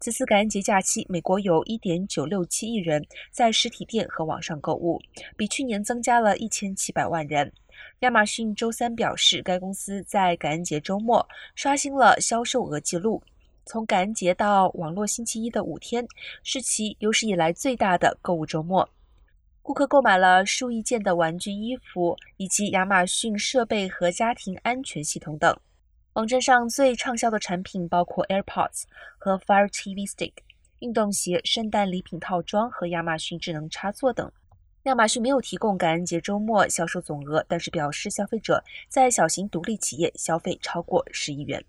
此次感恩节假期，美国有1.967亿人在实体店和网上购物，比去年增加了一千七百万人。亚马逊周三表示，该公司在感恩节周末刷新了销售额纪录。从感恩节到网络星期一的五天，是其有史以来最大的购物周末。顾客购买了数亿件的玩具、衣服，以及亚马逊设备和家庭安全系统等。网站上最畅销的产品包括 AirPods 和 Fire TV Stick、运动鞋、圣诞礼品套装和亚马逊智能插座等。亚马逊没有提供感恩节周末销售总额，但是表示消费者在小型独立企业消费超过十亿元。